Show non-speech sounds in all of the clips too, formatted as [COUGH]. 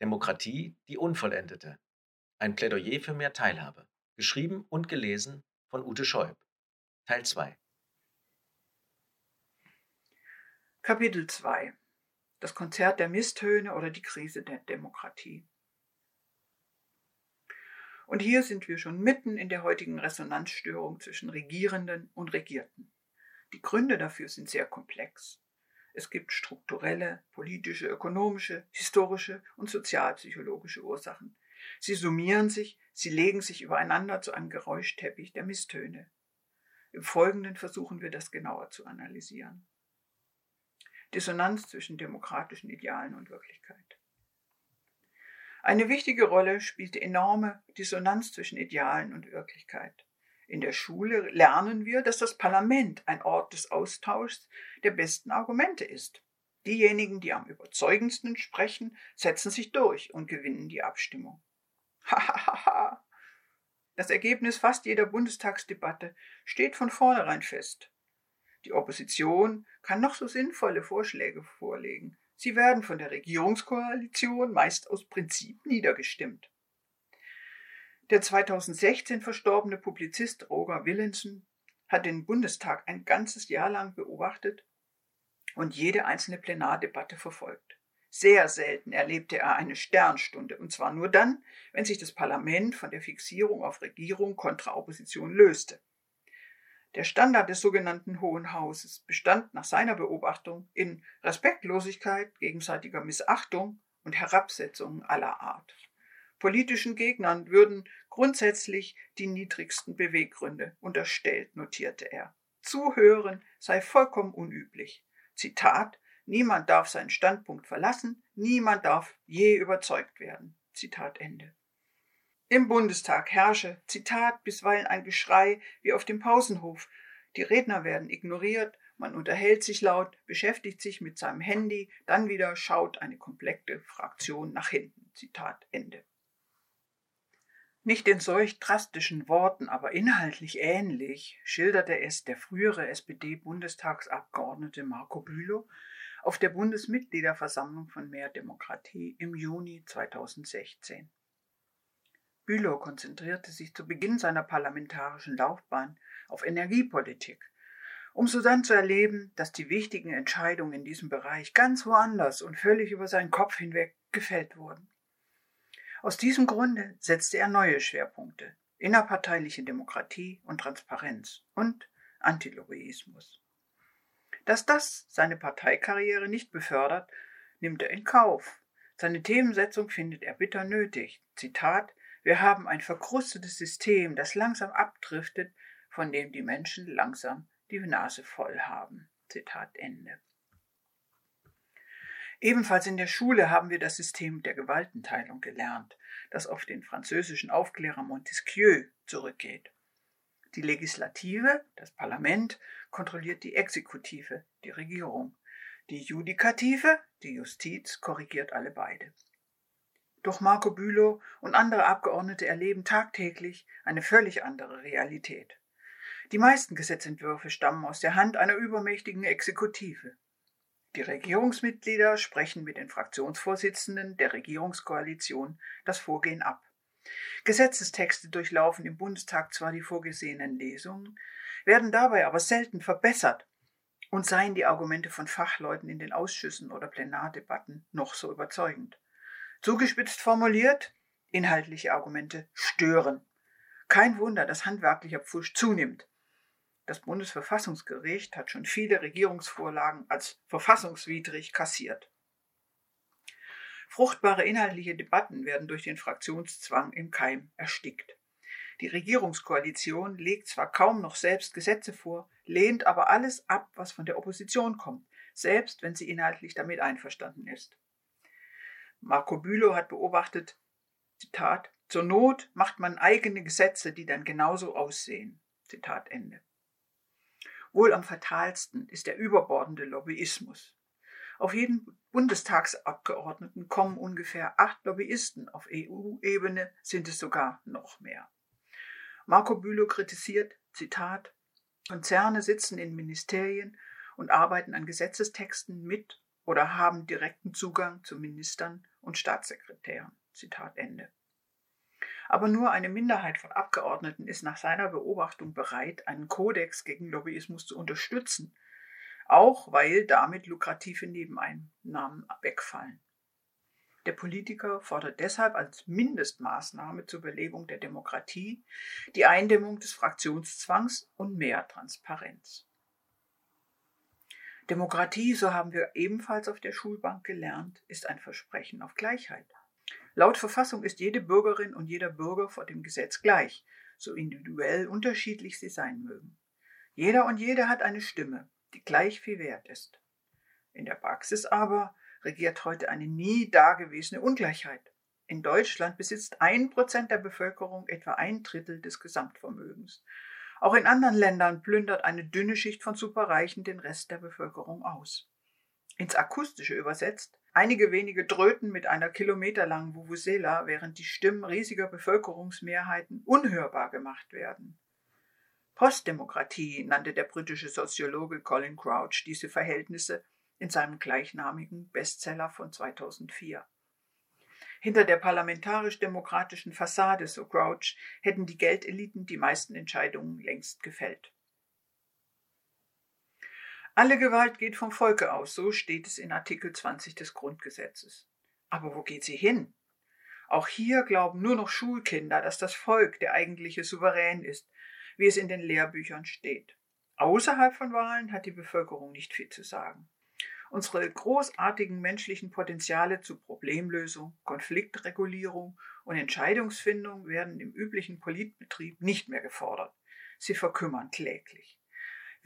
Demokratie, die Unvollendete. Ein Plädoyer für mehr Teilhabe. Geschrieben und gelesen von Ute Scheub. Teil 2. Kapitel 2 Das Konzert der Misstöne oder die Krise der Demokratie. Und hier sind wir schon mitten in der heutigen Resonanzstörung zwischen Regierenden und Regierten. Die Gründe dafür sind sehr komplex. Es gibt strukturelle, politische, ökonomische, historische und sozialpsychologische Ursachen. Sie summieren sich, sie legen sich übereinander zu einem Geräuschteppich der Misstöne. Im Folgenden versuchen wir das genauer zu analysieren. Dissonanz zwischen demokratischen Idealen und Wirklichkeit. Eine wichtige Rolle spielt die enorme Dissonanz zwischen Idealen und Wirklichkeit. In der Schule lernen wir, dass das Parlament ein Ort des Austauschs der besten Argumente ist. Diejenigen, die am überzeugendsten sprechen, setzen sich durch und gewinnen die Abstimmung. [LAUGHS] Hahaha. das Ergebnis fast jeder Bundestagsdebatte steht von vornherein fest. Die Opposition kann noch so sinnvolle Vorschläge vorlegen. Sie werden von der Regierungskoalition meist aus Prinzip niedergestimmt. Der 2016 verstorbene Publizist Roger Willensen hat den Bundestag ein ganzes Jahr lang beobachtet und jede einzelne Plenardebatte verfolgt. Sehr selten erlebte er eine Sternstunde, und zwar nur dann, wenn sich das Parlament von der Fixierung auf Regierung kontra Opposition löste. Der Standard des sogenannten Hohen Hauses bestand nach seiner Beobachtung in Respektlosigkeit, gegenseitiger Missachtung und Herabsetzung aller Art. Politischen Gegnern würden grundsätzlich die niedrigsten Beweggründe unterstellt, notierte er. Zuhören sei vollkommen unüblich. Zitat Niemand darf seinen Standpunkt verlassen, niemand darf je überzeugt werden. Zitat Ende. Im Bundestag herrsche, Zitat, bisweilen ein Geschrei wie auf dem Pausenhof. Die Redner werden ignoriert, man unterhält sich laut, beschäftigt sich mit seinem Handy, dann wieder schaut eine komplette Fraktion nach hinten. Zitat Ende. Nicht in solch drastischen Worten, aber inhaltlich ähnlich schilderte es der frühere SPD-Bundestagsabgeordnete Marco Bülow auf der Bundesmitgliederversammlung von Mehr Demokratie im Juni 2016. Bülow konzentrierte sich zu Beginn seiner parlamentarischen Laufbahn auf Energiepolitik, um so dann zu erleben, dass die wichtigen Entscheidungen in diesem Bereich ganz woanders und völlig über seinen Kopf hinweg gefällt wurden. Aus diesem Grunde setzte er neue Schwerpunkte innerparteiliche Demokratie und Transparenz und Antilobbyismus. Dass das seine Parteikarriere nicht befördert, nimmt er in Kauf. Seine Themensetzung findet er bitter nötig. Zitat Wir haben ein verkrustetes System, das langsam abdriftet, von dem die Menschen langsam die Nase voll haben. Zitat Ende. Ebenfalls in der Schule haben wir das System der Gewaltenteilung gelernt, das auf den französischen Aufklärer Montesquieu zurückgeht. Die Legislative, das Parlament, kontrolliert die Exekutive, die Regierung. Die Judikative, die Justiz, korrigiert alle beide. Doch Marco Bülow und andere Abgeordnete erleben tagtäglich eine völlig andere Realität. Die meisten Gesetzentwürfe stammen aus der Hand einer übermächtigen Exekutive. Die Regierungsmitglieder sprechen mit den Fraktionsvorsitzenden der Regierungskoalition das Vorgehen ab. Gesetzestexte durchlaufen im Bundestag zwar die vorgesehenen Lesungen, werden dabei aber selten verbessert und seien die Argumente von Fachleuten in den Ausschüssen oder Plenardebatten noch so überzeugend. Zugespitzt formuliert, inhaltliche Argumente stören. Kein Wunder, dass handwerklicher Pfusch zunimmt. Das Bundesverfassungsgericht hat schon viele Regierungsvorlagen als verfassungswidrig kassiert. Fruchtbare inhaltliche Debatten werden durch den Fraktionszwang im Keim erstickt. Die Regierungskoalition legt zwar kaum noch selbst Gesetze vor, lehnt aber alles ab, was von der Opposition kommt, selbst wenn sie inhaltlich damit einverstanden ist. Marco Bülow hat beobachtet, Zitat, zur Not macht man eigene Gesetze, die dann genauso aussehen. Zitat Ende. Wohl am fatalsten ist der überbordende Lobbyismus. Auf jeden Bundestagsabgeordneten kommen ungefähr acht Lobbyisten, auf EU-Ebene sind es sogar noch mehr. Marco Bülow kritisiert, Zitat, Konzerne sitzen in Ministerien und arbeiten an Gesetzestexten mit oder haben direkten Zugang zu Ministern und Staatssekretären. Zitat Ende. Aber nur eine Minderheit von Abgeordneten ist nach seiner Beobachtung bereit, einen Kodex gegen Lobbyismus zu unterstützen, auch weil damit lukrative Nebeneinnahmen wegfallen. Der Politiker fordert deshalb als Mindestmaßnahme zur Belebung der Demokratie die Eindämmung des Fraktionszwangs und mehr Transparenz. Demokratie, so haben wir ebenfalls auf der Schulbank gelernt, ist ein Versprechen auf Gleichheit. Laut Verfassung ist jede Bürgerin und jeder Bürger vor dem Gesetz gleich, so individuell unterschiedlich sie sein mögen. Jeder und jede hat eine Stimme, die gleich viel wert ist. In der Praxis aber regiert heute eine nie dagewesene Ungleichheit. In Deutschland besitzt ein Prozent der Bevölkerung etwa ein Drittel des Gesamtvermögens. Auch in anderen Ländern plündert eine dünne Schicht von Superreichen den Rest der Bevölkerung aus. Ins Akustische übersetzt, einige wenige Dröten mit einer kilometerlangen Vuvuzela, während die Stimmen riesiger Bevölkerungsmehrheiten unhörbar gemacht werden. Postdemokratie nannte der britische Soziologe Colin Crouch diese Verhältnisse in seinem gleichnamigen Bestseller von 2004. Hinter der parlamentarisch-demokratischen Fassade, so Crouch, hätten die Geldeliten die meisten Entscheidungen längst gefällt. Alle Gewalt geht vom Volke aus, so steht es in Artikel 20 des Grundgesetzes. Aber wo geht sie hin? Auch hier glauben nur noch Schulkinder, dass das Volk der eigentliche Souverän ist, wie es in den Lehrbüchern steht. Außerhalb von Wahlen hat die Bevölkerung nicht viel zu sagen. Unsere großartigen menschlichen Potenziale zu Problemlösung, Konfliktregulierung und Entscheidungsfindung werden im üblichen Politbetrieb nicht mehr gefordert. Sie verkümmern kläglich.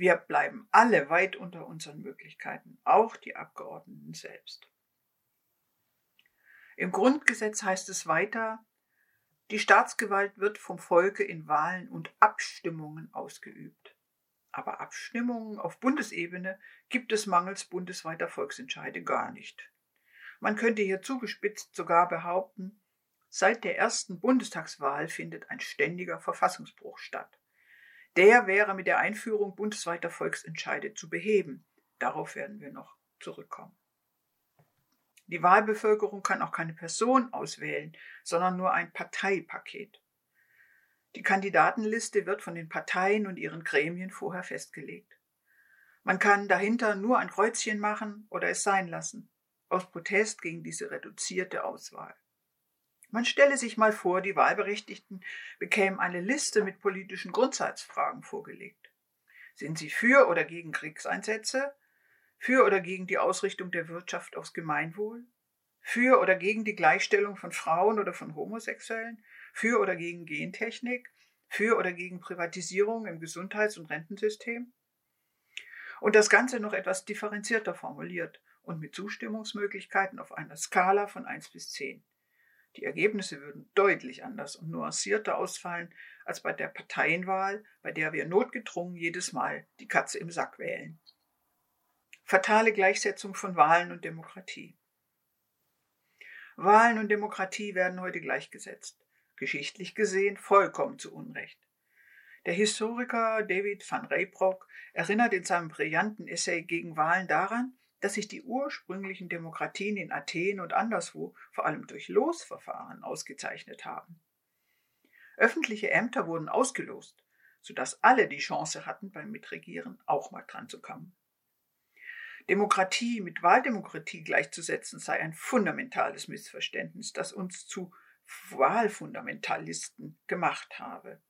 Wir bleiben alle weit unter unseren Möglichkeiten, auch die Abgeordneten selbst. Im Grundgesetz heißt es weiter, die Staatsgewalt wird vom Volke in Wahlen und Abstimmungen ausgeübt. Aber Abstimmungen auf Bundesebene gibt es mangels bundesweiter Volksentscheide gar nicht. Man könnte hier zugespitzt sogar behaupten, seit der ersten Bundestagswahl findet ein ständiger Verfassungsbruch statt. Der wäre mit der Einführung bundesweiter Volksentscheide zu beheben. Darauf werden wir noch zurückkommen. Die Wahlbevölkerung kann auch keine Person auswählen, sondern nur ein Parteipaket. Die Kandidatenliste wird von den Parteien und ihren Gremien vorher festgelegt. Man kann dahinter nur ein Kreuzchen machen oder es sein lassen, aus Protest gegen diese reduzierte Auswahl. Man stelle sich mal vor, die Wahlberechtigten bekämen eine Liste mit politischen Grundsatzfragen vorgelegt. Sind sie für oder gegen Kriegseinsätze? Für oder gegen die Ausrichtung der Wirtschaft aufs Gemeinwohl? Für oder gegen die Gleichstellung von Frauen oder von Homosexuellen? Für oder gegen Gentechnik? Für oder gegen Privatisierung im Gesundheits- und Rentensystem? Und das Ganze noch etwas differenzierter formuliert und mit Zustimmungsmöglichkeiten auf einer Skala von 1 bis 10. Die Ergebnisse würden deutlich anders und nuancierter ausfallen als bei der Parteienwahl, bei der wir notgedrungen jedes Mal die Katze im Sack wählen. Fatale Gleichsetzung von Wahlen und Demokratie. Wahlen und Demokratie werden heute gleichgesetzt geschichtlich gesehen vollkommen zu Unrecht. Der Historiker David van Reybrock erinnert in seinem brillanten Essay gegen Wahlen daran, dass sich die ursprünglichen Demokratien in Athen und anderswo vor allem durch Losverfahren ausgezeichnet haben. Öffentliche Ämter wurden ausgelost, sodass alle die Chance hatten, beim Mitregieren auch mal dran zu kommen. Demokratie mit Wahldemokratie gleichzusetzen sei ein fundamentales Missverständnis, das uns zu Wahlfundamentalisten gemacht habe.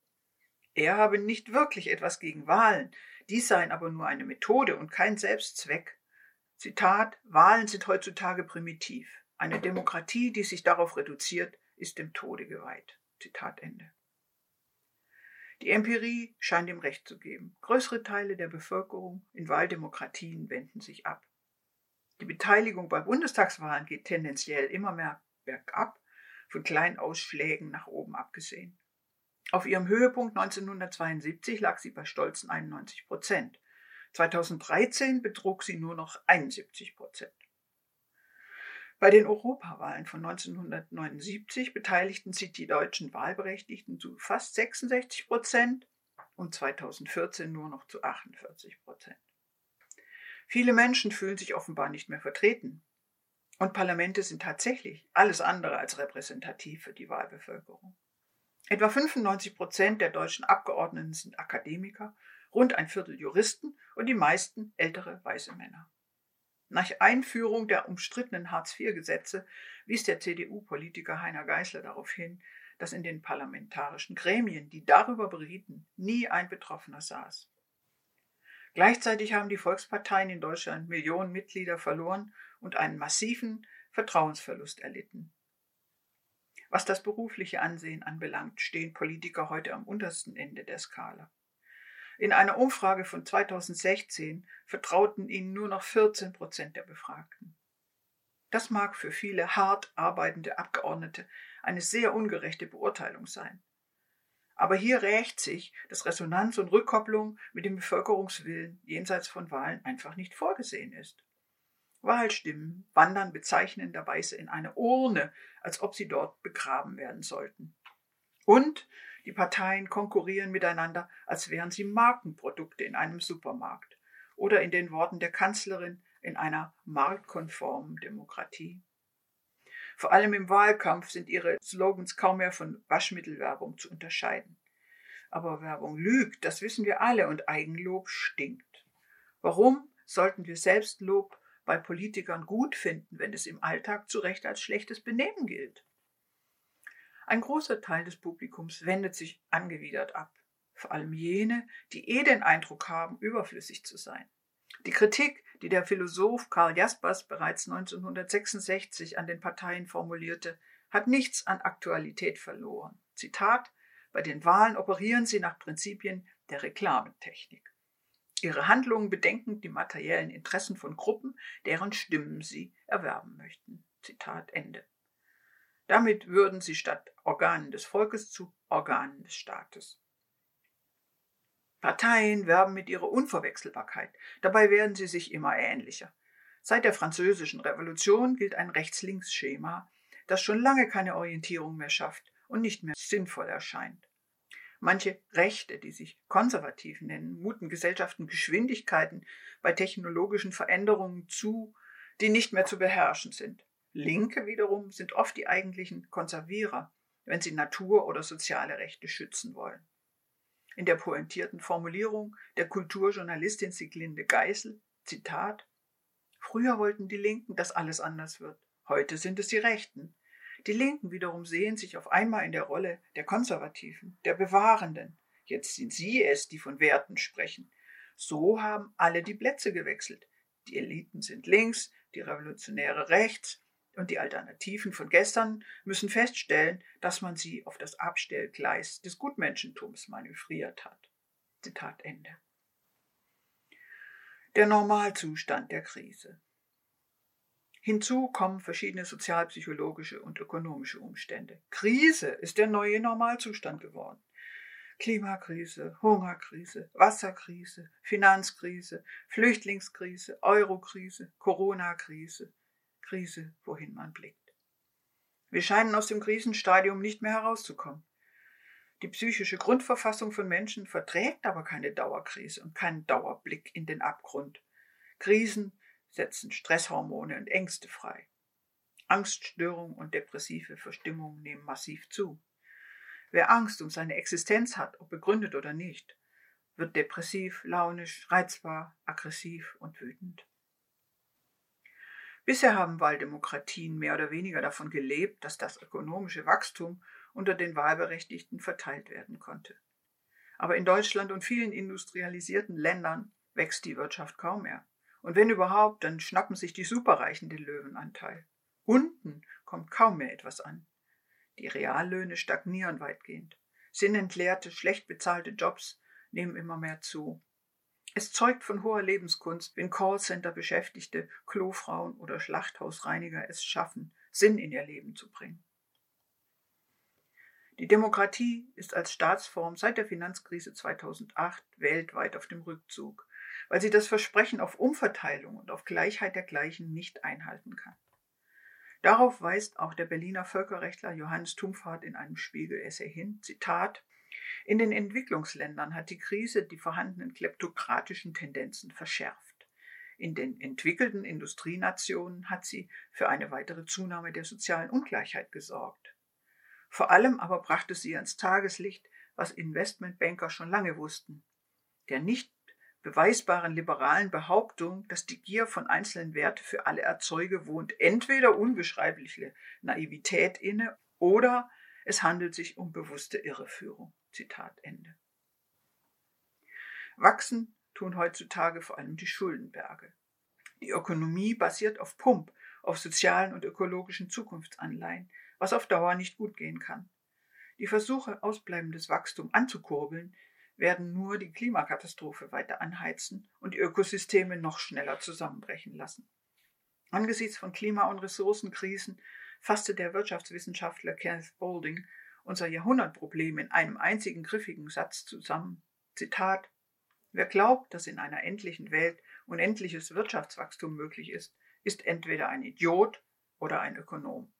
Er habe nicht wirklich etwas gegen Wahlen, dies seien aber nur eine Methode und kein Selbstzweck. Zitat Wahlen sind heutzutage primitiv. Eine Demokratie, die sich darauf reduziert, ist dem Tode geweiht. Zitat Ende. Die Empirie scheint ihm Recht zu geben. Größere Teile der Bevölkerung in Wahldemokratien wenden sich ab. Die Beteiligung bei Bundestagswahlen geht tendenziell immer mehr bergab von kleinen Ausschlägen nach oben abgesehen. Auf ihrem Höhepunkt 1972 lag sie bei stolzen 91 Prozent. 2013 betrug sie nur noch 71 Prozent. Bei den Europawahlen von 1979 beteiligten sich die deutschen Wahlberechtigten zu fast 66 Prozent und 2014 nur noch zu 48 Prozent. Viele Menschen fühlen sich offenbar nicht mehr vertreten Und Parlamente sind tatsächlich alles andere als repräsentativ für die Wahlbevölkerung. Etwa 95 Prozent der deutschen Abgeordneten sind Akademiker, rund ein Viertel Juristen und die meisten ältere weiße Männer. Nach Einführung der umstrittenen Hartz-IV-Gesetze wies der CDU-Politiker Heiner Geißler darauf hin, dass in den parlamentarischen Gremien, die darüber berieten, nie ein Betroffener saß. Gleichzeitig haben die Volksparteien in Deutschland Millionen Mitglieder verloren und einen massiven Vertrauensverlust erlitten. Was das berufliche Ansehen anbelangt, stehen Politiker heute am untersten Ende der Skala. In einer Umfrage von 2016 vertrauten ihnen nur noch 14 Prozent der Befragten. Das mag für viele hart arbeitende Abgeordnete eine sehr ungerechte Beurteilung sein. Aber hier rächt sich, dass Resonanz und Rückkopplung mit dem Bevölkerungswillen jenseits von Wahlen einfach nicht vorgesehen ist. Wahlstimmen wandern bezeichnenderweise in eine Urne, als ob sie dort begraben werden sollten. Und die Parteien konkurrieren miteinander, als wären sie Markenprodukte in einem Supermarkt oder in den Worten der Kanzlerin in einer marktkonformen Demokratie. Vor allem im Wahlkampf sind ihre Slogans kaum mehr von Waschmittelwerbung zu unterscheiden. Aber Werbung lügt, das wissen wir alle, und Eigenlob stinkt. Warum sollten wir Selbstlob bei Politikern gut finden, wenn es im Alltag zu Recht als schlechtes Benehmen gilt? Ein großer Teil des Publikums wendet sich angewidert ab, vor allem jene, die eh den Eindruck haben, überflüssig zu sein. Die Kritik, die der Philosoph Karl Jaspers bereits 1966 an den Parteien formulierte, hat nichts an Aktualität verloren. Zitat Bei den Wahlen operieren sie nach Prinzipien der Reklametechnik. Ihre Handlungen bedenken die materiellen Interessen von Gruppen, deren Stimmen sie erwerben möchten. Zitat Ende. Damit würden sie statt Organen des Volkes zu Organen des Staates. Parteien werben mit ihrer Unverwechselbarkeit. Dabei werden sie sich immer ähnlicher. Seit der Französischen Revolution gilt ein Rechts-Links-Schema, das schon lange keine Orientierung mehr schafft und nicht mehr sinnvoll erscheint. Manche Rechte, die sich konservativ nennen, muten Gesellschaften Geschwindigkeiten bei technologischen Veränderungen zu, die nicht mehr zu beherrschen sind. Linke wiederum sind oft die eigentlichen Konservierer, wenn sie Natur- oder soziale Rechte schützen wollen. In der pointierten Formulierung der Kulturjournalistin Siglinde Geisel, Zitat, Früher wollten die Linken, dass alles anders wird. Heute sind es die Rechten. Die Linken wiederum sehen sich auf einmal in der Rolle der Konservativen, der Bewahrenden. Jetzt sind sie es, die von Werten sprechen. So haben alle die Plätze gewechselt. Die Eliten sind links, die Revolutionäre rechts, und die Alternativen von gestern müssen feststellen, dass man sie auf das Abstellgleis des Gutmenschentums manövriert hat. Zitat Ende. Der Normalzustand der Krise. Hinzu kommen verschiedene sozialpsychologische und ökonomische Umstände. Krise ist der neue Normalzustand geworden. Klimakrise, Hungerkrise, Wasserkrise, Finanzkrise, Flüchtlingskrise, Eurokrise, Corona-Krise, Krise, wohin man blickt. Wir scheinen aus dem Krisenstadium nicht mehr herauszukommen. Die psychische Grundverfassung von Menschen verträgt aber keine Dauerkrise und keinen Dauerblick in den Abgrund. Krisen setzen Stresshormone und Ängste frei. Angststörungen und depressive Verstimmungen nehmen massiv zu. Wer Angst um seine Existenz hat, ob begründet oder nicht, wird depressiv, launisch, reizbar, aggressiv und wütend. Bisher haben Wahldemokratien mehr oder weniger davon gelebt, dass das ökonomische Wachstum unter den Wahlberechtigten verteilt werden konnte. Aber in Deutschland und vielen industrialisierten Ländern wächst die Wirtschaft kaum mehr. Und wenn überhaupt, dann schnappen sich die Superreichen den Löwenanteil. Unten kommt kaum mehr etwas an. Die Reallöhne stagnieren weitgehend. Sinnentleerte, schlecht bezahlte Jobs nehmen immer mehr zu. Es zeugt von hoher Lebenskunst, wenn Callcenter-Beschäftigte, Klofrauen oder Schlachthausreiniger es schaffen, Sinn in ihr Leben zu bringen. Die Demokratie ist als Staatsform seit der Finanzkrise 2008 weltweit auf dem Rückzug, weil sie das Versprechen auf Umverteilung und auf Gleichheit der Gleichen nicht einhalten kann. Darauf weist auch der Berliner Völkerrechtler Johannes Tumfahrt in einem Spiegel-Essay hin, Zitat, in den Entwicklungsländern hat die Krise die vorhandenen kleptokratischen Tendenzen verschärft. In den entwickelten Industrienationen hat sie für eine weitere Zunahme der sozialen Ungleichheit gesorgt. Vor allem aber brachte sie ans Tageslicht, was Investmentbanker schon lange wussten. Der nicht beweisbaren liberalen Behauptung, dass die Gier von einzelnen Werte für alle erzeuge, wohnt entweder unbeschreibliche Naivität inne oder es handelt sich um bewusste Irreführung. Zitat Ende. Wachsen tun heutzutage vor allem die Schuldenberge. Die Ökonomie basiert auf Pump, auf sozialen und ökologischen Zukunftsanleihen, was auf Dauer nicht gut gehen kann. Die Versuche, ausbleibendes Wachstum anzukurbeln, werden nur die Klimakatastrophe weiter anheizen und die Ökosysteme noch schneller zusammenbrechen lassen. Angesichts von Klima- und Ressourcenkrisen fasste der Wirtschaftswissenschaftler Kenneth Boulding unser Jahrhundertproblem in einem einzigen griffigen Satz zusammen. Zitat Wer glaubt, dass in einer endlichen Welt unendliches Wirtschaftswachstum möglich ist, ist entweder ein Idiot oder ein Ökonom.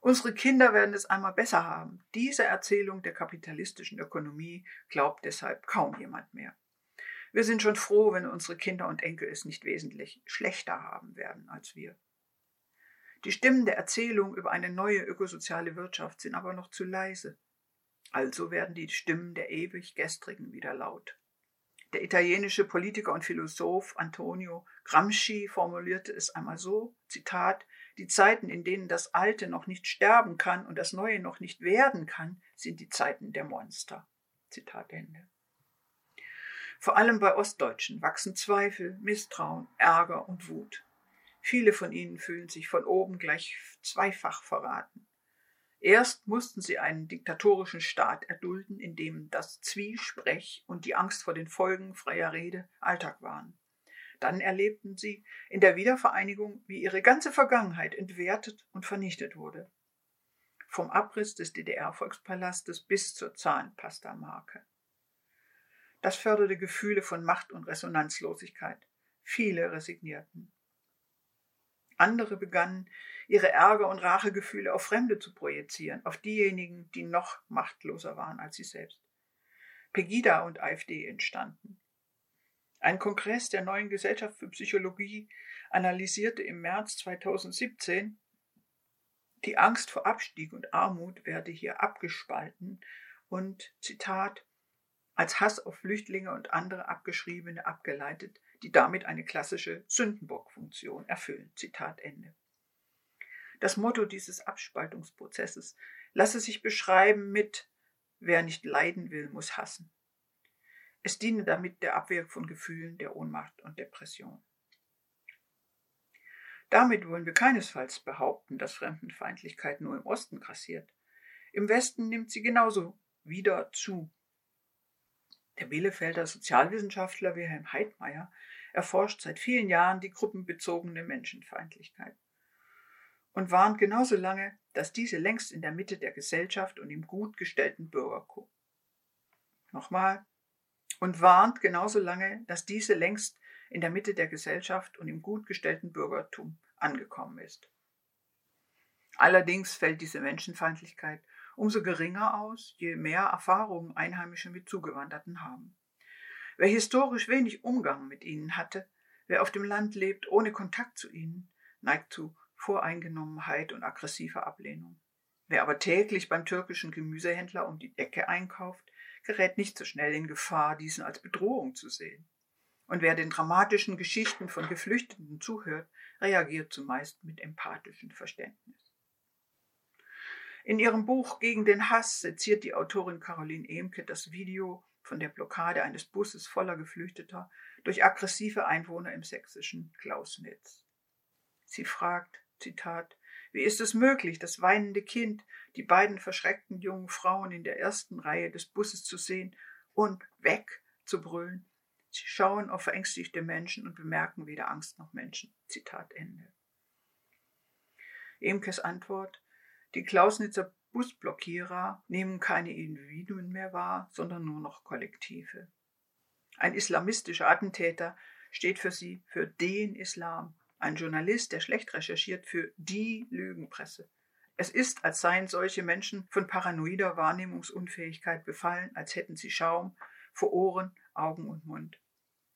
Unsere Kinder werden es einmal besser haben. Diese Erzählung der kapitalistischen Ökonomie glaubt deshalb kaum jemand mehr. Wir sind schon froh, wenn unsere Kinder und Enkel es nicht wesentlich schlechter haben werden als wir. Die Stimmen der Erzählung über eine neue ökosoziale Wirtschaft sind aber noch zu leise. Also werden die Stimmen der ewig Gestrigen wieder laut. Der italienische Politiker und Philosoph Antonio Gramsci formulierte es einmal so, Zitat, die Zeiten, in denen das Alte noch nicht sterben kann und das Neue noch nicht werden kann, sind die Zeiten der Monster. Zitat Ende. Vor allem bei Ostdeutschen wachsen Zweifel, Misstrauen, Ärger und Wut. Viele von ihnen fühlen sich von oben gleich zweifach verraten. Erst mussten sie einen diktatorischen Staat erdulden, in dem das Zwiesprech und die Angst vor den Folgen freier Rede Alltag waren. Dann erlebten sie in der Wiedervereinigung, wie ihre ganze Vergangenheit entwertet und vernichtet wurde. Vom Abriss des DDR-Volkspalastes bis zur Zahnpasta-Marke. Das förderte Gefühle von Macht und Resonanzlosigkeit. Viele resignierten. Andere begannen, ihre Ärger und Rachegefühle auf Fremde zu projizieren, auf diejenigen, die noch machtloser waren als sie selbst. Pegida und AfD entstanden. Ein Kongress der neuen Gesellschaft für Psychologie analysierte im März 2017, die Angst vor Abstieg und Armut werde hier abgespalten und, Zitat, als Hass auf Flüchtlinge und andere Abgeschriebene abgeleitet, die damit eine klassische Sündenbockfunktion erfüllen. Zitat Ende. Das Motto dieses Abspaltungsprozesses lasse sich beschreiben mit Wer nicht leiden will, muss hassen. Es diene damit der Abwehr von Gefühlen der Ohnmacht und Depression. Damit wollen wir keinesfalls behaupten, dass Fremdenfeindlichkeit nur im Osten grassiert. Im Westen nimmt sie genauso wieder zu. Der Bielefelder Sozialwissenschaftler Wilhelm Heidmeier erforscht seit vielen Jahren die gruppenbezogene Menschenfeindlichkeit und warnt genauso lange, dass diese längst in der Mitte der Gesellschaft und im gut gestellten Bürgertum. Nochmal, und warnt genauso lange, dass diese längst in der Mitte der Gesellschaft und im gut gestellten Bürgertum angekommen ist. Allerdings fällt diese Menschenfeindlichkeit umso geringer aus, je mehr Erfahrungen Einheimische mit Zugewanderten haben. Wer historisch wenig Umgang mit ihnen hatte, wer auf dem Land lebt ohne Kontakt zu ihnen, neigt zu Voreingenommenheit und aggressiver Ablehnung. Wer aber täglich beim türkischen Gemüsehändler um die Ecke einkauft, gerät nicht so schnell in Gefahr, diesen als Bedrohung zu sehen. Und wer den dramatischen Geschichten von Geflüchteten zuhört, reagiert zumeist mit empathischem Verständnis. In ihrem Buch Gegen den Hass seziert die Autorin Caroline Emke das Video von der Blockade eines Busses voller Geflüchteter durch aggressive Einwohner im sächsischen Klausnitz. Sie fragt, Zitat, wie ist es möglich, das weinende Kind, die beiden verschreckten jungen Frauen in der ersten Reihe des Busses zu sehen und weg zu brüllen? Sie schauen auf verängstigte Menschen und bemerken weder Angst noch Menschen. Zitat Ende. Emkes Antwort: Die Klausnitzer Busblockierer nehmen keine Individuen mehr wahr, sondern nur noch Kollektive. Ein islamistischer Attentäter steht für sie für den Islam ein Journalist, der schlecht recherchiert, für die Lügenpresse. Es ist, als seien solche Menschen von paranoider Wahrnehmungsunfähigkeit befallen, als hätten sie Schaum vor Ohren, Augen und Mund.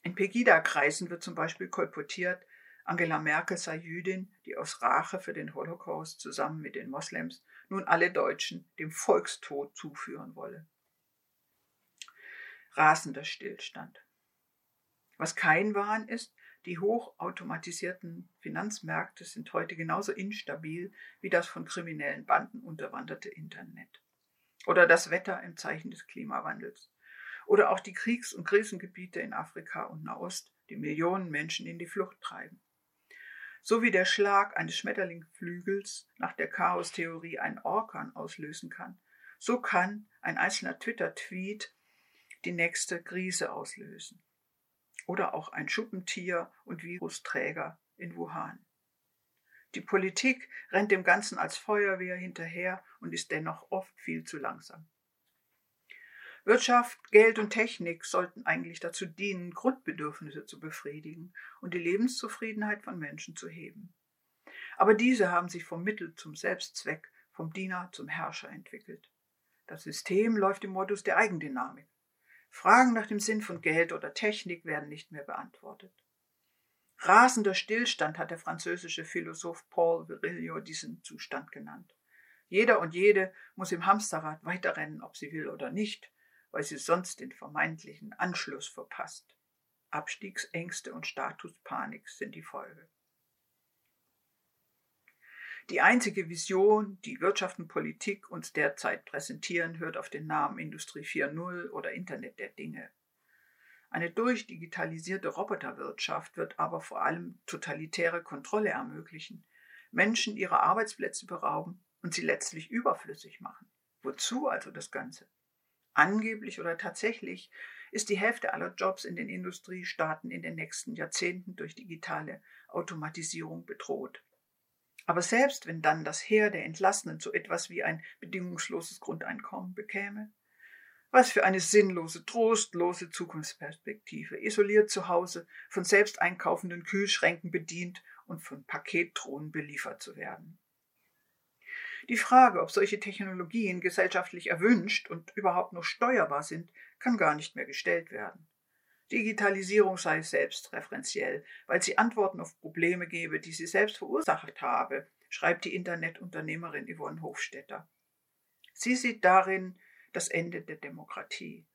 In Pegida-Kreisen wird zum Beispiel kolportiert, Angela Merkel sei Jüdin, die aus Rache für den Holocaust zusammen mit den Moslems nun alle Deutschen dem Volkstod zuführen wolle. Rasender Stillstand. Was kein Wahn ist, die hochautomatisierten Finanzmärkte sind heute genauso instabil wie das von kriminellen Banden unterwanderte Internet. Oder das Wetter im Zeichen des Klimawandels. Oder auch die Kriegs- und Krisengebiete in Afrika und Nahost, die Millionen Menschen in die Flucht treiben. So wie der Schlag eines Schmetterlingflügels nach der Chaostheorie einen Orkan auslösen kann, so kann ein einzelner Twitter-Tweet die nächste Krise auslösen. Oder auch ein Schuppentier und Virusträger in Wuhan. Die Politik rennt dem Ganzen als Feuerwehr hinterher und ist dennoch oft viel zu langsam. Wirtschaft, Geld und Technik sollten eigentlich dazu dienen, Grundbedürfnisse zu befriedigen und die Lebenszufriedenheit von Menschen zu heben. Aber diese haben sich vom Mittel zum Selbstzweck, vom Diener zum Herrscher entwickelt. Das System läuft im Modus der Eigendynamik. Fragen nach dem Sinn von Geld oder Technik werden nicht mehr beantwortet. Rasender Stillstand hat der französische Philosoph Paul Virilio diesen Zustand genannt. Jeder und jede muss im Hamsterrad weiterrennen, ob sie will oder nicht, weil sie sonst den vermeintlichen Anschluss verpasst. Abstiegsängste und Statuspanik sind die Folge. Die einzige Vision, die Wirtschaft und Politik uns derzeit präsentieren, hört auf den Namen Industrie 4.0 oder Internet der Dinge. Eine durchdigitalisierte Roboterwirtschaft wird aber vor allem totalitäre Kontrolle ermöglichen, Menschen ihrer Arbeitsplätze berauben und sie letztlich überflüssig machen. Wozu also das Ganze? Angeblich oder tatsächlich ist die Hälfte aller Jobs in den Industriestaaten in den nächsten Jahrzehnten durch digitale Automatisierung bedroht. Aber selbst wenn dann das Heer der Entlassenen so etwas wie ein bedingungsloses Grundeinkommen bekäme, was für eine sinnlose, trostlose Zukunftsperspektive, isoliert zu Hause, von selbst einkaufenden Kühlschränken bedient und von Paketdrohnen beliefert zu werden. Die Frage, ob solche Technologien gesellschaftlich erwünscht und überhaupt noch steuerbar sind, kann gar nicht mehr gestellt werden. Digitalisierung sei selbstreferenziell, weil sie Antworten auf Probleme gebe, die sie selbst verursacht habe, schreibt die Internetunternehmerin Yvonne Hofstetter. Sie sieht darin das Ende der Demokratie.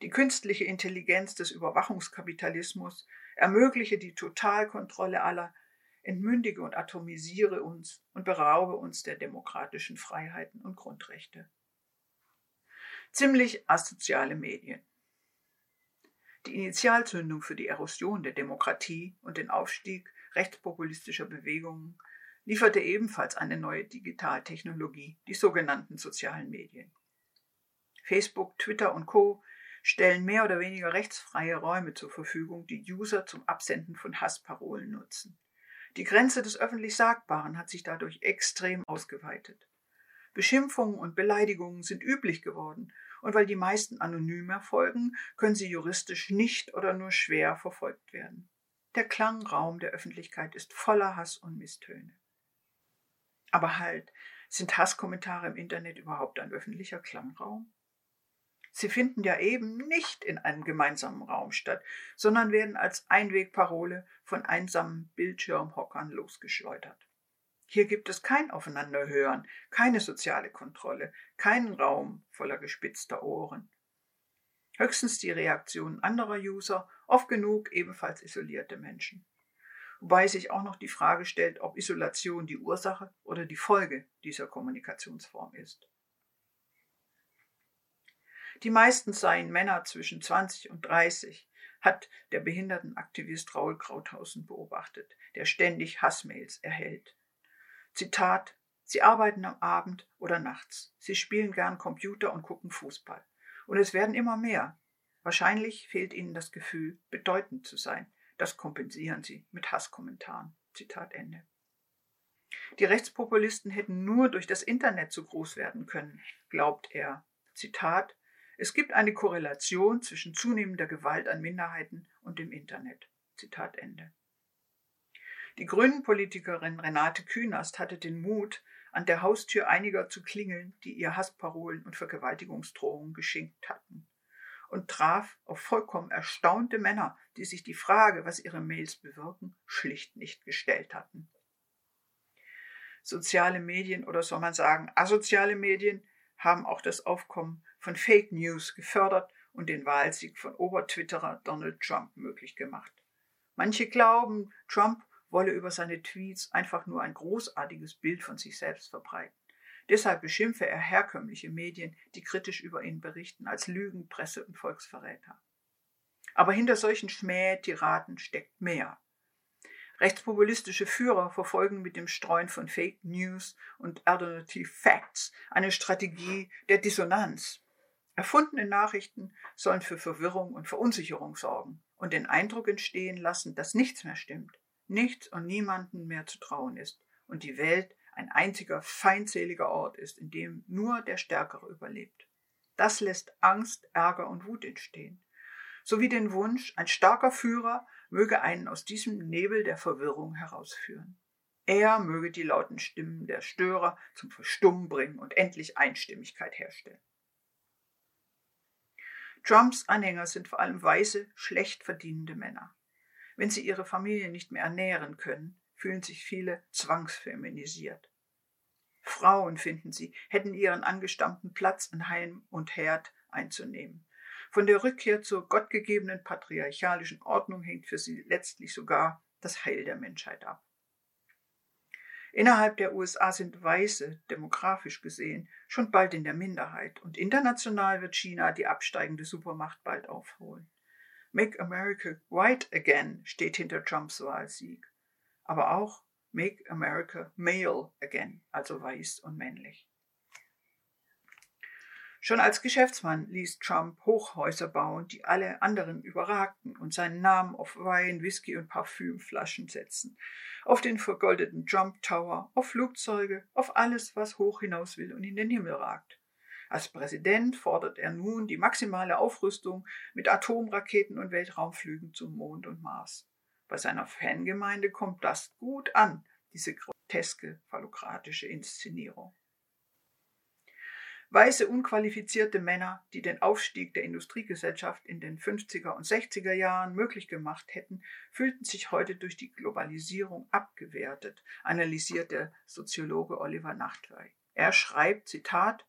Die künstliche Intelligenz des Überwachungskapitalismus ermögliche die Totalkontrolle aller entmündige und atomisiere uns und beraube uns der demokratischen Freiheiten und Grundrechte. Ziemlich asoziale Medien. Die Initialzündung für die Erosion der Demokratie und den Aufstieg rechtspopulistischer Bewegungen lieferte ebenfalls eine neue Digitaltechnologie, die sogenannten sozialen Medien. Facebook, Twitter und Co stellen mehr oder weniger rechtsfreie Räume zur Verfügung, die User zum Absenden von Hassparolen nutzen. Die Grenze des öffentlich Sagbaren hat sich dadurch extrem ausgeweitet. Beschimpfungen und Beleidigungen sind üblich geworden, und weil die meisten anonym erfolgen, können sie juristisch nicht oder nur schwer verfolgt werden. Der Klangraum der Öffentlichkeit ist voller Hass und Misstöne. Aber halt, sind Hasskommentare im Internet überhaupt ein öffentlicher Klangraum? Sie finden ja eben nicht in einem gemeinsamen Raum statt, sondern werden als Einwegparole von einsamen Bildschirmhockern losgeschleudert. Hier gibt es kein Aufeinanderhören, keine soziale Kontrolle, keinen Raum voller gespitzter Ohren. Höchstens die Reaktionen anderer User, oft genug ebenfalls isolierte Menschen. Wobei sich auch noch die Frage stellt, ob Isolation die Ursache oder die Folge dieser Kommunikationsform ist. Die meisten seien Männer zwischen 20 und 30, hat der Behindertenaktivist Raul Krauthausen beobachtet, der ständig Hassmails erhält. Zitat Sie arbeiten am Abend oder nachts. Sie spielen gern Computer und gucken Fußball. Und es werden immer mehr. Wahrscheinlich fehlt ihnen das Gefühl, bedeutend zu sein. Das kompensieren sie mit Hasskommentaren. Zitat Ende. Die Rechtspopulisten hätten nur durch das Internet so groß werden können, glaubt er. Zitat es gibt eine Korrelation zwischen zunehmender Gewalt an Minderheiten und dem Internet. Zitat Ende. Die Grünen-Politikerin Renate Künast hatte den Mut, an der Haustür einiger zu klingeln, die ihr Hassparolen und Vergewaltigungsdrohungen geschenkt hatten. und traf auf vollkommen erstaunte Männer, die sich die Frage, was ihre Mails bewirken, schlicht nicht gestellt hatten. Soziale Medien oder soll man sagen asoziale Medien haben auch das Aufkommen von Fake News gefördert und den Wahlsieg von Obertwitterer Donald Trump möglich gemacht. Manche glauben, Trump wolle über seine Tweets einfach nur ein großartiges Bild von sich selbst verbreiten. Deshalb beschimpfe er herkömmliche Medien, die kritisch über ihn berichten, als Lügen, Presse und Volksverräter. Aber hinter solchen Schmähtiraden steckt mehr. Rechtspopulistische Führer verfolgen mit dem Streuen von Fake News und Alternative Facts eine Strategie der Dissonanz. Erfundene Nachrichten sollen für Verwirrung und Verunsicherung sorgen und den Eindruck entstehen lassen, dass nichts mehr stimmt, nichts und niemanden mehr zu trauen ist und die Welt ein einziger feindseliger Ort ist, in dem nur der Stärkere überlebt. Das lässt Angst, Ärger und Wut entstehen, sowie den Wunsch, ein starker Führer möge einen aus diesem Nebel der Verwirrung herausführen. Er möge die lauten Stimmen der Störer zum Verstummen bringen und endlich Einstimmigkeit herstellen. Trumps Anhänger sind vor allem weiße, schlecht verdienende Männer. Wenn sie ihre Familie nicht mehr ernähren können, fühlen sich viele zwangsfeminisiert. Frauen, finden sie, hätten ihren angestammten Platz in Heim und Herd einzunehmen. Von der Rückkehr zur gottgegebenen patriarchalischen Ordnung hängt für sie letztlich sogar das Heil der Menschheit ab. Innerhalb der USA sind Weiße, demografisch gesehen, schon bald in der Minderheit und international wird China die absteigende Supermacht bald aufholen. Make America White Again steht hinter Trumps Wahlsieg aber auch Make America Male Again, also weiß und männlich. Schon als Geschäftsmann ließ Trump Hochhäuser bauen, die alle anderen überragten und seinen Namen auf Wein, Whisky und Parfümflaschen setzen, auf den vergoldeten Trump Tower, auf Flugzeuge, auf alles, was hoch hinaus will und in den Himmel ragt. Als Präsident fordert er nun die maximale Aufrüstung mit Atomraketen und Weltraumflügen zum Mond und Mars. Bei seiner Fangemeinde kommt das gut an, diese groteske phallokratische Inszenierung. Weiße, unqualifizierte Männer, die den Aufstieg der Industriegesellschaft in den 50er und 60er Jahren möglich gemacht hätten, fühlten sich heute durch die Globalisierung abgewertet, analysiert der Soziologe Oliver Nachtwey. Er schreibt, Zitat,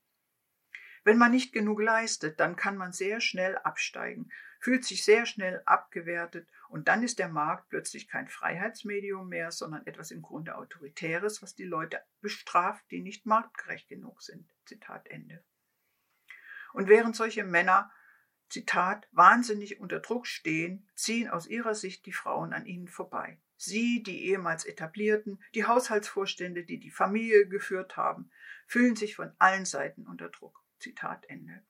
wenn man nicht genug leistet, dann kann man sehr schnell absteigen, fühlt sich sehr schnell abgewertet und dann ist der Markt plötzlich kein Freiheitsmedium mehr, sondern etwas im Grunde Autoritäres, was die Leute bestraft, die nicht marktgerecht genug sind. Zitat Ende. Und während solche Männer, Zitat, wahnsinnig unter Druck stehen, ziehen aus ihrer Sicht die Frauen an ihnen vorbei. Sie, die ehemals etablierten, die Haushaltsvorstände, die die Familie geführt haben, fühlen sich von allen Seiten unter Druck. Zitat Ende.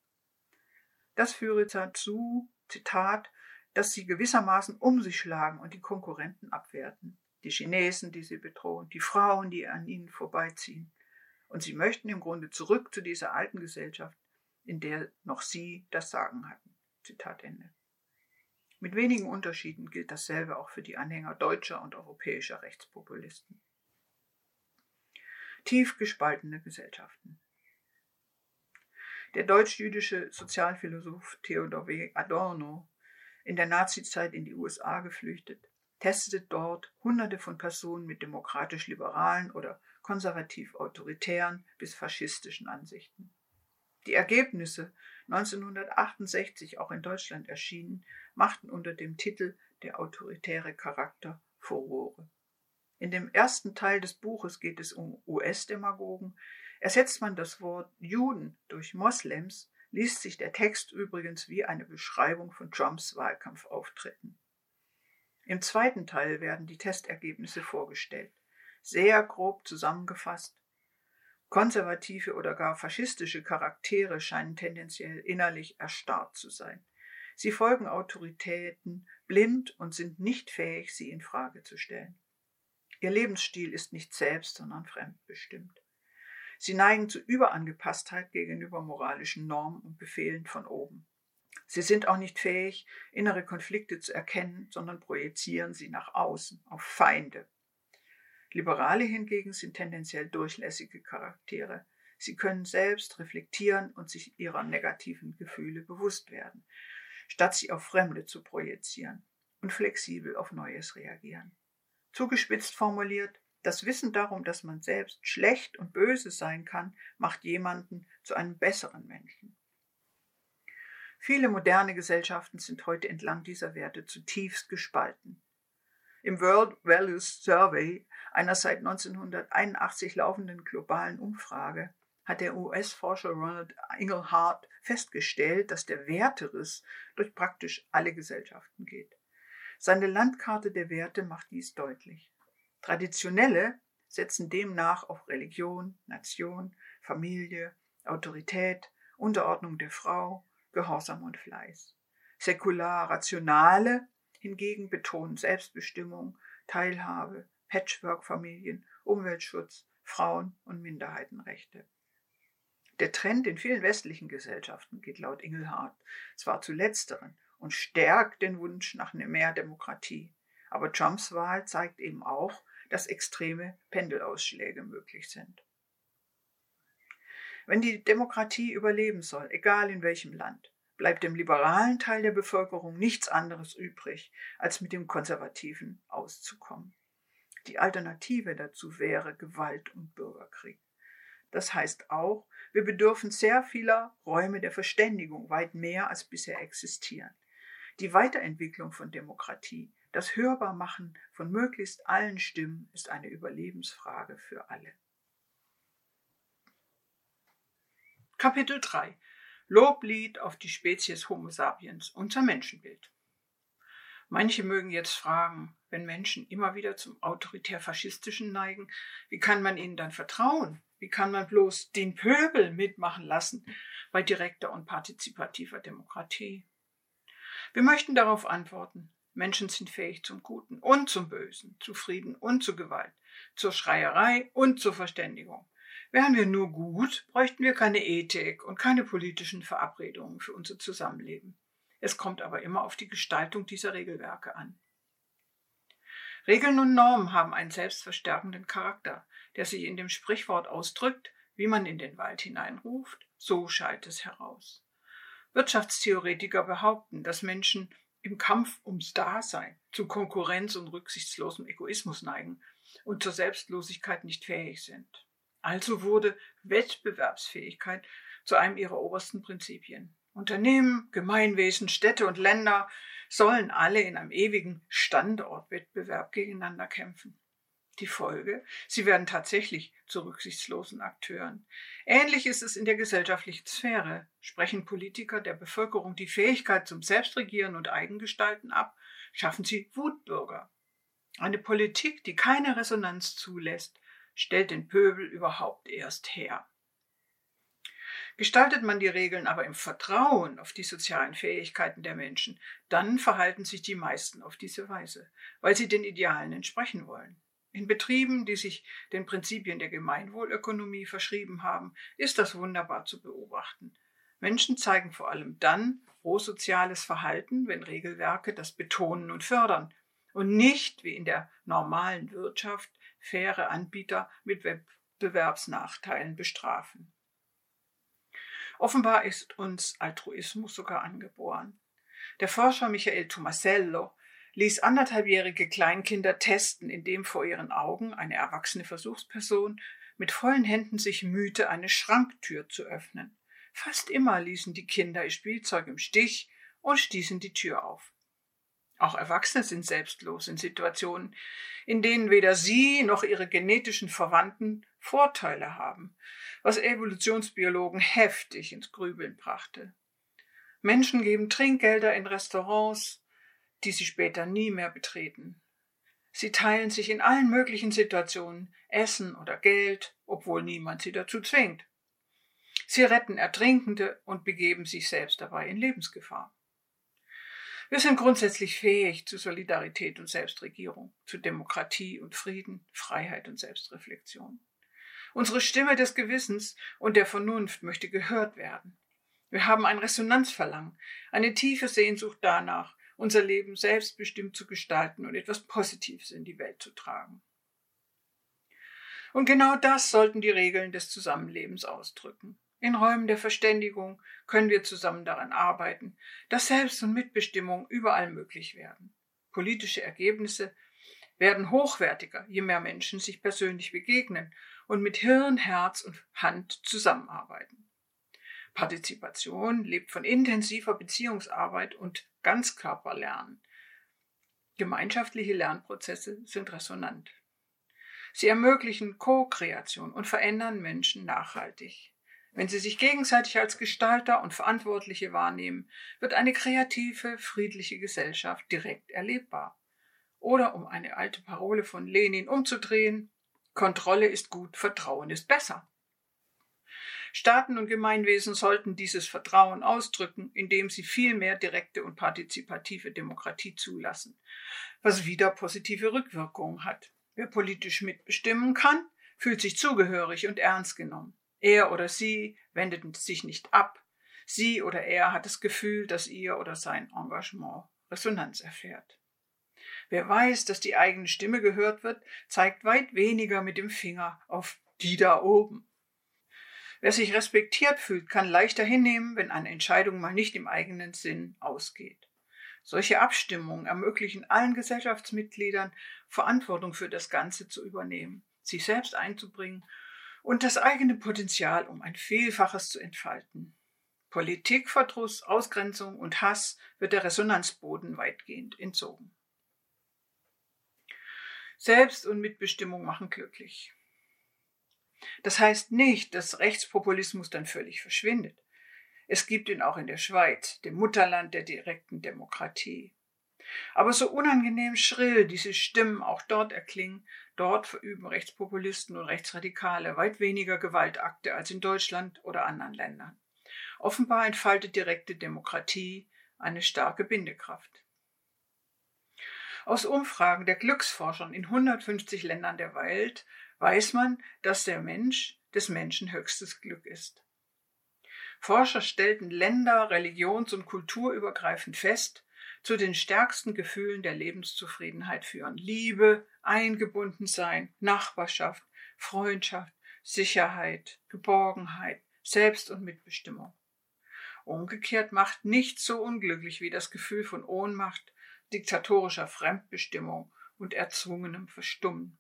Das führe dazu, Zitat, dass sie gewissermaßen um sich schlagen und die Konkurrenten abwerten. Die Chinesen, die sie bedrohen, die Frauen, die an ihnen vorbeiziehen. Und sie möchten im Grunde zurück zu dieser alten Gesellschaft, in der noch sie das Sagen hatten. Zitat Ende. Mit wenigen Unterschieden gilt dasselbe auch für die Anhänger deutscher und europäischer Rechtspopulisten. Tief gespaltene Gesellschaften. Der deutsch-jüdische Sozialphilosoph Theodor W. Adorno, in der Nazizeit in die USA geflüchtet, testete dort Hunderte von Personen mit demokratisch-liberalen oder konservativ-autoritären bis faschistischen Ansichten. Die Ergebnisse, 1968 auch in Deutschland erschienen, machten unter dem Titel Der autoritäre Charakter Furore. In dem ersten Teil des Buches geht es um US-Demagogen, Ersetzt man das Wort Juden durch Moslems, liest sich der Text übrigens wie eine Beschreibung von Trumps Wahlkampfauftritten. Im zweiten Teil werden die Testergebnisse vorgestellt. Sehr grob zusammengefasst. Konservative oder gar faschistische Charaktere scheinen tendenziell innerlich erstarrt zu sein. Sie folgen Autoritäten blind und sind nicht fähig, sie in Frage zu stellen. Ihr Lebensstil ist nicht selbst, sondern fremdbestimmt. Sie neigen zu Überangepasstheit gegenüber moralischen Normen und Befehlen von oben. Sie sind auch nicht fähig, innere Konflikte zu erkennen, sondern projizieren sie nach außen, auf Feinde. Liberale hingegen sind tendenziell durchlässige Charaktere. Sie können selbst reflektieren und sich ihrer negativen Gefühle bewusst werden. statt sie auf Fremde zu projizieren und flexibel auf Neues reagieren. Zugespitzt formuliert, das Wissen darum, dass man selbst schlecht und böse sein kann, macht jemanden zu einem besseren Menschen. Viele moderne Gesellschaften sind heute entlang dieser Werte zutiefst gespalten. Im World Values Survey, einer seit 1981 laufenden globalen Umfrage, hat der US-Forscher Ronald Inglehart festgestellt, dass der Werteriss durch praktisch alle Gesellschaften geht. Seine Landkarte der Werte macht dies deutlich. Traditionelle setzen demnach auf Religion, Nation, Familie, Autorität, Unterordnung der Frau, Gehorsam und Fleiß. Säkular-Rationale hingegen betonen Selbstbestimmung, Teilhabe, Patchwork-Familien, Umweltschutz, Frauen- und Minderheitenrechte. Der Trend in vielen westlichen Gesellschaften geht laut Ingelhardt zwar zu letzteren und stärkt den Wunsch nach mehr Demokratie, aber Trumps Wahl zeigt eben auch, dass extreme Pendelausschläge möglich sind. Wenn die Demokratie überleben soll, egal in welchem Land, bleibt dem liberalen Teil der Bevölkerung nichts anderes übrig, als mit dem konservativen auszukommen. Die Alternative dazu wäre Gewalt und Bürgerkrieg. Das heißt auch, wir bedürfen sehr vieler Räume der Verständigung, weit mehr als bisher existieren. Die Weiterentwicklung von Demokratie das Hörbarmachen von möglichst allen Stimmen ist eine Überlebensfrage für alle. Kapitel 3 Loblied auf die Spezies Homo sapiens, unser Menschenbild. Manche mögen jetzt fragen, wenn Menschen immer wieder zum autoritär-faschistischen neigen, wie kann man ihnen dann vertrauen? Wie kann man bloß den Pöbel mitmachen lassen bei direkter und partizipativer Demokratie? Wir möchten darauf antworten, Menschen sind fähig zum Guten und zum Bösen, zu Frieden und zu Gewalt, zur Schreierei und zur Verständigung. Wären wir nur gut, bräuchten wir keine Ethik und keine politischen Verabredungen für unser Zusammenleben. Es kommt aber immer auf die Gestaltung dieser Regelwerke an. Regeln und Normen haben einen selbstverstärkenden Charakter, der sich in dem Sprichwort ausdrückt, wie man in den Wald hineinruft, so schallt es heraus. Wirtschaftstheoretiker behaupten, dass Menschen im Kampf ums Dasein zu Konkurrenz und rücksichtslosem Egoismus neigen und zur Selbstlosigkeit nicht fähig sind. Also wurde Wettbewerbsfähigkeit zu einem ihrer obersten Prinzipien. Unternehmen, Gemeinwesen, Städte und Länder sollen alle in einem ewigen Standortwettbewerb gegeneinander kämpfen. Die Folge, sie werden tatsächlich zu rücksichtslosen Akteuren. Ähnlich ist es in der gesellschaftlichen Sphäre. Sprechen Politiker der Bevölkerung die Fähigkeit zum Selbstregieren und Eigengestalten ab, schaffen sie Wutbürger. Eine Politik, die keine Resonanz zulässt, stellt den Pöbel überhaupt erst her. Gestaltet man die Regeln aber im Vertrauen auf die sozialen Fähigkeiten der Menschen, dann verhalten sich die meisten auf diese Weise, weil sie den Idealen entsprechen wollen. In Betrieben, die sich den Prinzipien der Gemeinwohlökonomie verschrieben haben, ist das wunderbar zu beobachten. Menschen zeigen vor allem dann prosoziales Verhalten, wenn Regelwerke das betonen und fördern und nicht wie in der normalen Wirtschaft faire Anbieter mit Wettbewerbsnachteilen bestrafen. Offenbar ist uns Altruismus sogar angeboren. Der Forscher Michael Tomasello ließ anderthalbjährige Kleinkinder testen, indem vor ihren Augen eine erwachsene Versuchsperson mit vollen Händen sich mühte, eine Schranktür zu öffnen. Fast immer ließen die Kinder ihr Spielzeug im Stich und stießen die Tür auf. Auch Erwachsene sind selbstlos in Situationen, in denen weder sie noch ihre genetischen Verwandten Vorteile haben, was Evolutionsbiologen heftig ins Grübeln brachte. Menschen geben Trinkgelder in Restaurants, die sie später nie mehr betreten. Sie teilen sich in allen möglichen Situationen Essen oder Geld, obwohl niemand sie dazu zwingt. Sie retten Ertrinkende und begeben sich selbst dabei in Lebensgefahr. Wir sind grundsätzlich fähig zu Solidarität und Selbstregierung, zu Demokratie und Frieden, Freiheit und Selbstreflexion. Unsere Stimme des Gewissens und der Vernunft möchte gehört werden. Wir haben ein Resonanzverlangen, eine tiefe Sehnsucht danach, unser Leben selbstbestimmt zu gestalten und etwas Positives in die Welt zu tragen. Und genau das sollten die Regeln des Zusammenlebens ausdrücken. In Räumen der Verständigung können wir zusammen daran arbeiten, dass Selbst- und Mitbestimmung überall möglich werden. Politische Ergebnisse werden hochwertiger, je mehr Menschen sich persönlich begegnen und mit Hirn, Herz und Hand zusammenarbeiten. Partizipation lebt von intensiver Beziehungsarbeit und Ganzkörperlernen. Gemeinschaftliche Lernprozesse sind resonant. Sie ermöglichen Co-Kreation und verändern Menschen nachhaltig. Wenn sie sich gegenseitig als Gestalter und Verantwortliche wahrnehmen, wird eine kreative, friedliche Gesellschaft direkt erlebbar. Oder um eine alte Parole von Lenin umzudrehen, Kontrolle ist gut, Vertrauen ist besser. Staaten und Gemeinwesen sollten dieses Vertrauen ausdrücken, indem sie viel mehr direkte und partizipative Demokratie zulassen, was wieder positive Rückwirkungen hat. Wer politisch mitbestimmen kann, fühlt sich zugehörig und ernst genommen. Er oder sie wendet sich nicht ab. Sie oder er hat das Gefühl, dass ihr oder sein Engagement Resonanz erfährt. Wer weiß, dass die eigene Stimme gehört wird, zeigt weit weniger mit dem Finger auf die da oben. Wer sich respektiert fühlt, kann leichter hinnehmen, wenn eine Entscheidung mal nicht im eigenen Sinn ausgeht. Solche Abstimmungen ermöglichen allen Gesellschaftsmitgliedern, Verantwortung für das Ganze zu übernehmen, sich selbst einzubringen und das eigene Potenzial um ein Vielfaches zu entfalten. Politikverdruss, Ausgrenzung und Hass wird der Resonanzboden weitgehend entzogen. Selbst- und Mitbestimmung machen glücklich. Das heißt nicht, dass Rechtspopulismus dann völlig verschwindet. Es gibt ihn auch in der Schweiz, dem Mutterland der direkten Demokratie. Aber so unangenehm schrill diese Stimmen auch dort erklingen, dort verüben Rechtspopulisten und Rechtsradikale weit weniger Gewaltakte als in Deutschland oder anderen Ländern. Offenbar entfaltet direkte Demokratie eine starke Bindekraft. Aus Umfragen der Glücksforschern in 150 Ländern der Welt weiß man, dass der Mensch des Menschen höchstes Glück ist. Forscher stellten länder-, religions- und kulturübergreifend fest, zu den stärksten Gefühlen der Lebenszufriedenheit führen Liebe, Eingebundensein, Nachbarschaft, Freundschaft, Sicherheit, Geborgenheit, Selbst- und Mitbestimmung. Umgekehrt macht nichts so unglücklich wie das Gefühl von Ohnmacht, diktatorischer Fremdbestimmung und erzwungenem Verstummen.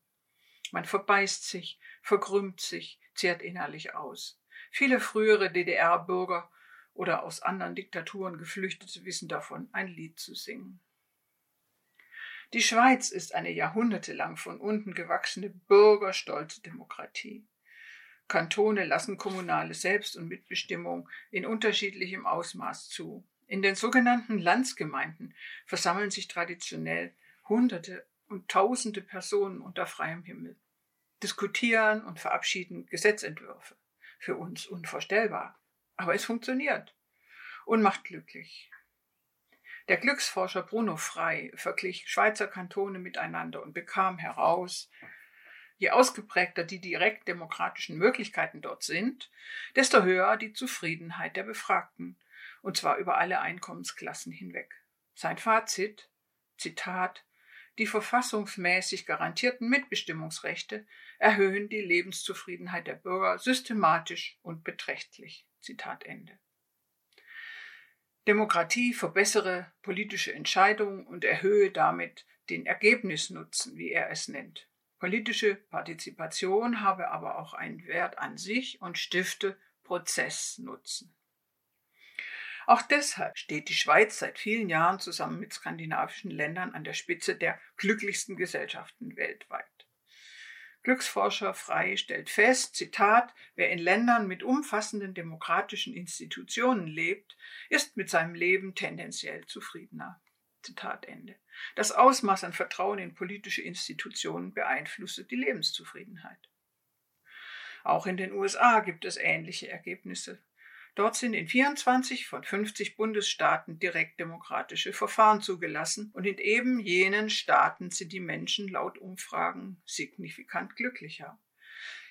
Man verbeißt sich, verkrümmt sich, zehrt innerlich aus. Viele frühere DDR-Bürger oder aus anderen Diktaturen Geflüchtete wissen davon, ein Lied zu singen. Die Schweiz ist eine jahrhundertelang von unten gewachsene bürgerstolze Demokratie. Kantone lassen kommunale Selbst- und Mitbestimmung in unterschiedlichem Ausmaß zu. In den sogenannten Landsgemeinden versammeln sich traditionell Hunderte und Tausende Personen unter freiem Himmel, diskutieren und verabschieden Gesetzentwürfe. Für uns unvorstellbar. Aber es funktioniert und macht glücklich. Der Glücksforscher Bruno Frey verglich Schweizer Kantone miteinander und bekam heraus, je ausgeprägter die direkt demokratischen Möglichkeiten dort sind, desto höher die Zufriedenheit der Befragten und zwar über alle Einkommensklassen hinweg. Sein Fazit, Zitat, die verfassungsmäßig garantierten Mitbestimmungsrechte erhöhen die Lebenszufriedenheit der Bürger systematisch und beträchtlich. Zitat Ende. Demokratie verbessere politische Entscheidungen und erhöhe damit den Ergebnisnutzen, wie er es nennt. Politische Partizipation habe aber auch einen Wert an sich und stifte Prozessnutzen. Auch deshalb steht die Schweiz seit vielen Jahren zusammen mit skandinavischen Ländern an der Spitze der glücklichsten Gesellschaften weltweit. Glücksforscher Frei stellt fest, Zitat, wer in Ländern mit umfassenden demokratischen Institutionen lebt, ist mit seinem Leben tendenziell zufriedener. Zitat Ende. Das Ausmaß an Vertrauen in politische Institutionen beeinflusse die Lebenszufriedenheit. Auch in den USA gibt es ähnliche Ergebnisse. Dort sind in 24 von 50 Bundesstaaten direktdemokratische Verfahren zugelassen und in eben jenen Staaten sind die Menschen laut Umfragen signifikant glücklicher.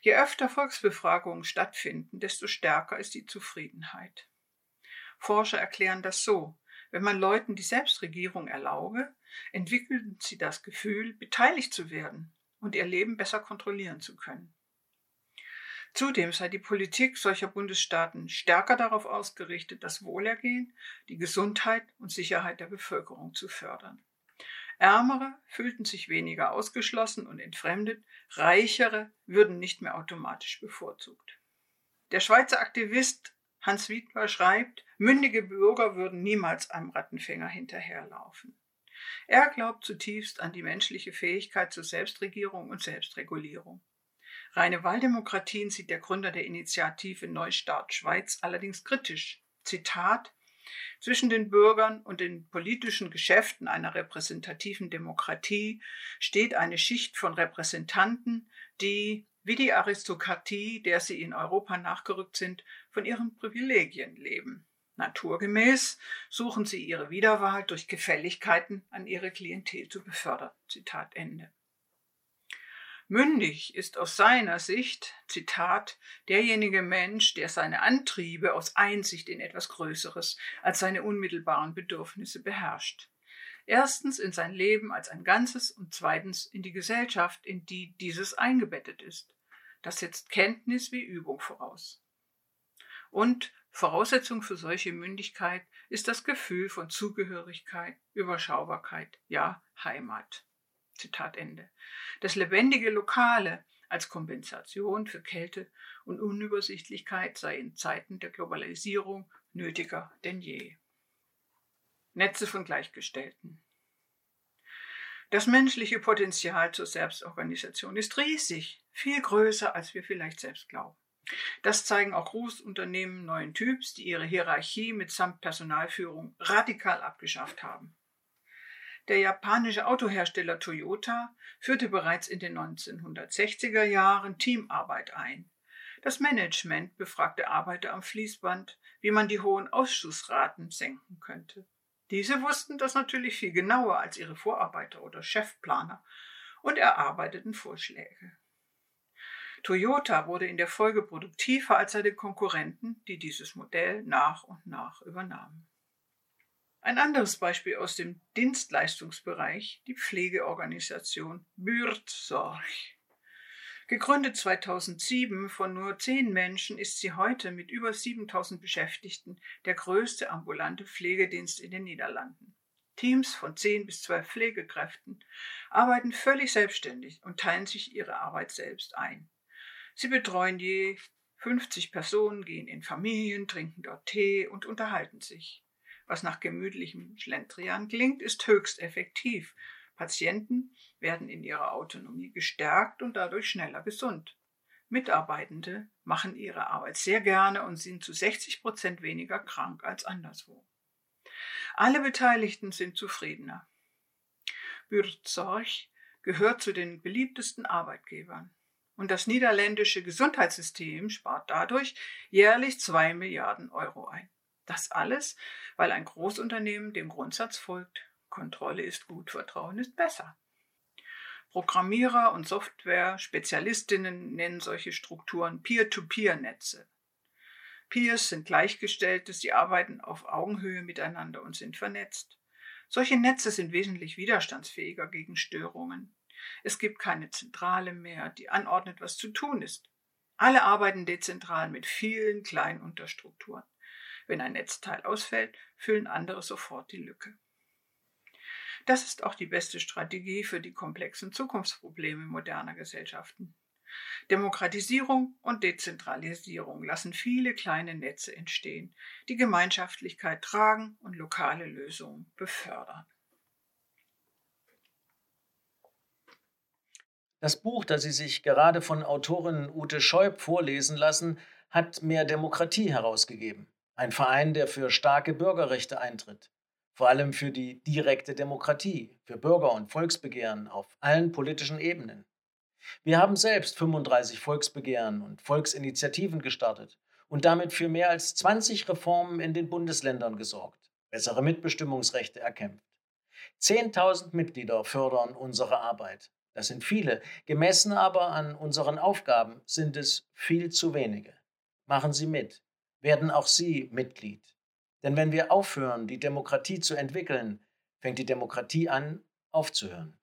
Je öfter Volksbefragungen stattfinden, desto stärker ist die Zufriedenheit. Forscher erklären das so. Wenn man Leuten die Selbstregierung erlaube, entwickeln sie das Gefühl, beteiligt zu werden und ihr Leben besser kontrollieren zu können. Zudem sei die Politik solcher Bundesstaaten stärker darauf ausgerichtet, das Wohlergehen, die Gesundheit und Sicherheit der Bevölkerung zu fördern. Ärmere fühlten sich weniger ausgeschlossen und entfremdet, reichere würden nicht mehr automatisch bevorzugt. Der Schweizer Aktivist Hans Wiedmer schreibt, mündige Bürger würden niemals einem Rattenfänger hinterherlaufen. Er glaubt zutiefst an die menschliche Fähigkeit zur Selbstregierung und Selbstregulierung. Reine Wahldemokratien sieht der Gründer der Initiative Neustart Schweiz allerdings kritisch. Zitat zwischen den Bürgern und den politischen Geschäften einer repräsentativen Demokratie steht eine Schicht von Repräsentanten, die, wie die Aristokratie, der sie in Europa nachgerückt sind, von ihren Privilegien leben. Naturgemäß suchen sie ihre Wiederwahl durch Gefälligkeiten an ihre Klientel zu befördern. Zitat Ende. Mündig ist aus seiner Sicht, Zitat, derjenige Mensch, der seine Antriebe aus Einsicht in etwas Größeres als seine unmittelbaren Bedürfnisse beherrscht. Erstens in sein Leben als ein Ganzes und zweitens in die Gesellschaft, in die dieses eingebettet ist. Das setzt Kenntnis wie Übung voraus. Und Voraussetzung für solche Mündigkeit ist das Gefühl von Zugehörigkeit, Überschaubarkeit, ja Heimat. Zitat Ende. Das lebendige Lokale als Kompensation für Kälte und Unübersichtlichkeit sei in Zeiten der Globalisierung nötiger denn je. Netze von Gleichgestellten. Das menschliche Potenzial zur Selbstorganisation ist riesig, viel größer, als wir vielleicht selbst glauben. Das zeigen auch Großunternehmen neuen Typs, die ihre Hierarchie mitsamt Personalführung radikal abgeschafft haben. Der japanische Autohersteller Toyota führte bereits in den 1960er Jahren Teamarbeit ein. Das Management befragte Arbeiter am Fließband, wie man die hohen Ausschussraten senken könnte. Diese wussten das natürlich viel genauer als ihre Vorarbeiter oder Chefplaner und erarbeiteten Vorschläge. Toyota wurde in der Folge produktiver als seine Konkurrenten, die dieses Modell nach und nach übernahmen. Ein anderes Beispiel aus dem Dienstleistungsbereich, die Pflegeorganisation Bürzorg. Gegründet 2007 von nur zehn Menschen ist sie heute mit über 7000 Beschäftigten der größte ambulante Pflegedienst in den Niederlanden. Teams von 10 bis 12 Pflegekräften arbeiten völlig selbstständig und teilen sich ihre Arbeit selbst ein. Sie betreuen je 50 Personen, gehen in Familien, trinken dort Tee und unterhalten sich was nach gemütlichem Schlendrian klingt, ist höchst effektiv. Patienten werden in ihrer Autonomie gestärkt und dadurch schneller gesund. Mitarbeitende machen ihre Arbeit sehr gerne und sind zu 60 Prozent weniger krank als anderswo. Alle Beteiligten sind zufriedener. Bürzorg gehört zu den beliebtesten Arbeitgebern. Und das niederländische Gesundheitssystem spart dadurch jährlich zwei Milliarden Euro ein. Das alles, weil ein Großunternehmen dem Grundsatz folgt, Kontrolle ist gut, Vertrauen ist besser. Programmierer und Software-Spezialistinnen nennen solche Strukturen Peer-to-Peer-Netze. Peers sind Gleichgestellte, sie arbeiten auf Augenhöhe miteinander und sind vernetzt. Solche Netze sind wesentlich widerstandsfähiger gegen Störungen. Es gibt keine Zentrale mehr, die anordnet, was zu tun ist. Alle arbeiten dezentral mit vielen kleinen Unterstrukturen. Wenn ein Netzteil ausfällt, füllen andere sofort die Lücke. Das ist auch die beste Strategie für die komplexen Zukunftsprobleme moderner Gesellschaften. Demokratisierung und Dezentralisierung lassen viele kleine Netze entstehen, die Gemeinschaftlichkeit tragen und lokale Lösungen befördern. Das Buch, das Sie sich gerade von Autorin Ute Scheub vorlesen lassen, hat mehr Demokratie herausgegeben. Ein Verein, der für starke Bürgerrechte eintritt, vor allem für die direkte Demokratie, für Bürger- und Volksbegehren auf allen politischen Ebenen. Wir haben selbst 35 Volksbegehren und Volksinitiativen gestartet und damit für mehr als 20 Reformen in den Bundesländern gesorgt, bessere Mitbestimmungsrechte erkämpft. 10.000 Mitglieder fördern unsere Arbeit. Das sind viele, gemessen aber an unseren Aufgaben sind es viel zu wenige. Machen Sie mit werden auch Sie Mitglied. Denn wenn wir aufhören, die Demokratie zu entwickeln, fängt die Demokratie an, aufzuhören.